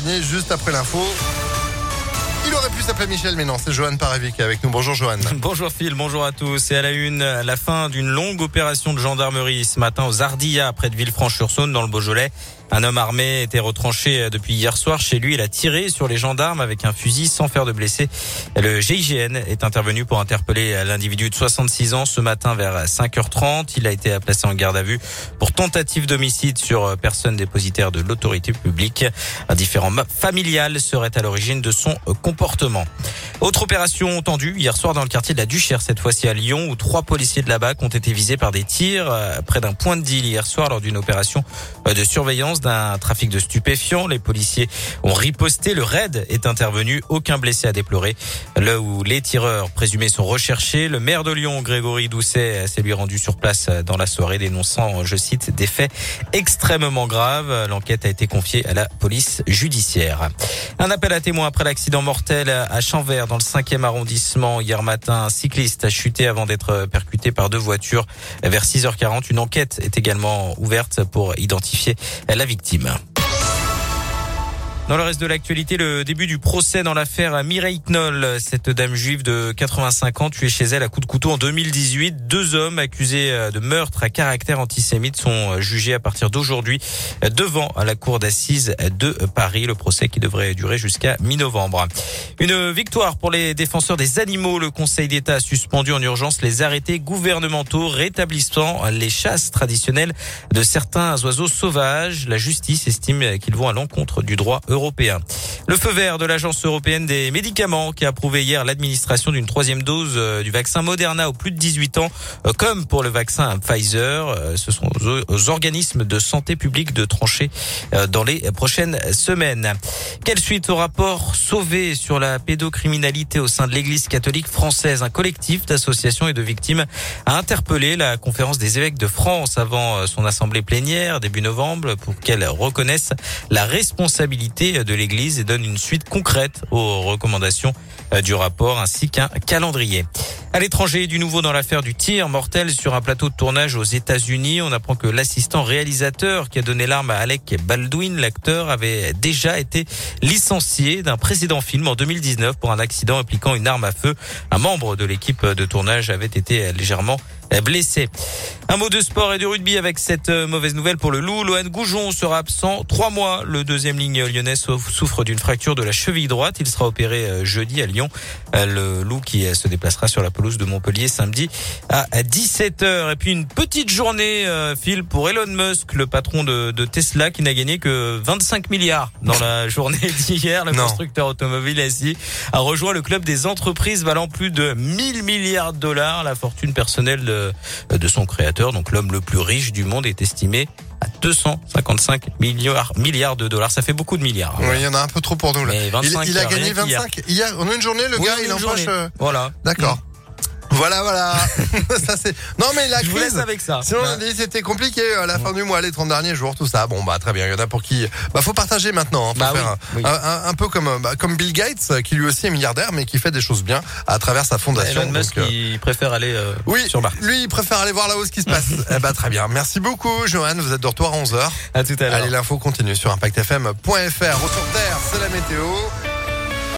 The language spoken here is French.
juste après l'info. Il aurait pu s'appeler Michel, mais non, c'est Johan Paravic avec nous. Bonjour Johan. Bonjour Phil, bonjour à tous. Et à la une, la fin d'une longue opération de gendarmerie ce matin aux Ardillas, près de Villefranche-sur-Saône, dans le Beaujolais. Un homme armé était retranché depuis hier soir chez lui. Il a tiré sur les gendarmes avec un fusil sans faire de blessés. Le GIGN est intervenu pour interpeller l'individu de 66 ans ce matin vers 5h30. Il a été placé en garde à vue pour tentative d'homicide sur personne dépositaire de l'autorité publique. Un différent familial serait à l'origine de son comportement. Autre opération tendue hier soir dans le quartier de la Duchère, cette fois-ci à Lyon, où trois policiers de la BAC ont été visés par des tirs euh, près d'un point de deal hier soir lors d'une opération euh, de surveillance d'un trafic de stupéfiants. Les policiers ont riposté. Le raid est intervenu. Aucun blessé à déplorer. Là où les tireurs présumés sont recherchés, le maire de Lyon, Grégory Doucet, s'est lui rendu sur place dans la soirée, dénonçant, je cite, des faits extrêmement graves. L'enquête a été confiée à la police judiciaire. Un appel à témoins après l'accident mortel à Chanvert dans le 5e arrondissement. Hier matin, un cycliste a chuté avant d'être percuté par deux voitures vers 6h40. Une enquête est également ouverte pour identifier la victime victime. Dans le reste de l'actualité, le début du procès dans l'affaire Mireille Knoll, cette dame juive de 85 ans tuée chez elle à coups de couteau en 2018. Deux hommes accusés de meurtre à caractère antisémite sont jugés à partir d'aujourd'hui devant la cour d'assises de Paris. Le procès qui devrait durer jusqu'à mi-novembre. Une victoire pour les défenseurs des animaux. Le Conseil d'État a suspendu en urgence les arrêtés gouvernementaux rétablissant les chasses traditionnelles de certains oiseaux sauvages. La justice estime qu'ils vont à l'encontre du droit européen. Le feu vert de l'Agence européenne des médicaments qui a approuvé hier l'administration d'une troisième dose du vaccin Moderna aux plus de 18 ans, comme pour le vaccin Pfizer. Ce sont aux organismes de santé publique de trancher dans les prochaines semaines. Quelle suite au rapport sauvé sur la pédocriminalité au sein de l'Église catholique française? Un collectif d'associations et de victimes a interpellé la conférence des évêques de France avant son assemblée plénière début novembre pour qu'elle reconnaisse la responsabilité de l'Église et donne une suite concrète aux recommandations du rapport ainsi qu'un calendrier. À l'étranger, du nouveau dans l'affaire du tir mortel sur un plateau de tournage aux États-Unis. On apprend que l'assistant réalisateur qui a donné l'arme à Alec Baldwin, l'acteur, avait déjà été licencié d'un précédent film en 2019 pour un accident impliquant une arme à feu. Un membre de l'équipe de tournage avait été légèrement blessé. Un mot de sport et de rugby avec cette mauvaise nouvelle pour le Loup. Lohan Goujon sera absent trois mois. Le deuxième ligne lyonnais souffre d'une fracture de la cheville droite. Il sera opéré jeudi à Lyon. Le Loup qui se déplacera sur la pelouse de Montpellier samedi à 17h. Et puis une petite journée, Phil, pour Elon Musk, le patron de, de Tesla qui n'a gagné que 25 milliards dans la journée d'hier. Le Non. constructeur automobile SI a rejoint le club des entreprises valant plus de 1000 milliards de dollars. La fortune personnelle de, de son créateur, donc l'homme le plus riche du monde, est estimée à 255 milliards, milliards de dollars. Ça fait beaucoup de milliards. Oui, il y en a un peu trop pour nous là. Mais 25, il, il a gagné qu'hier. 25 hier. On a une journée, le Oui, gars, il empoche. journée. euh, Voilà. D'accord. Voilà, voilà. ça c'est. Non mais la Je vous crise. laisse avec ça. Sinon, on a dit c'était compliqué à la fin du mois, les 30 derniers jours, tout ça. Bon, bah très bien. Il y en a pour qui. Bah, faut partager maintenant. hein. Faut Bah faire oui, un, oui. un- un peu comme euh, bah, comme Bill Gates, euh, qui lui aussi est milliardaire, mais qui fait des choses bien à travers sa fondation. Elon Musk, euh, il préfère aller euh, oui, sur Mars. lui, il préfère aller voir là-haut ce qui se passe. eh bah, très bien. Merci beaucoup, Johan. Vous êtes de retour à 11h. À tout à l'heure. Allez, l'info continue sur ImpactFM.fr. Retour d'air, c'est la météo.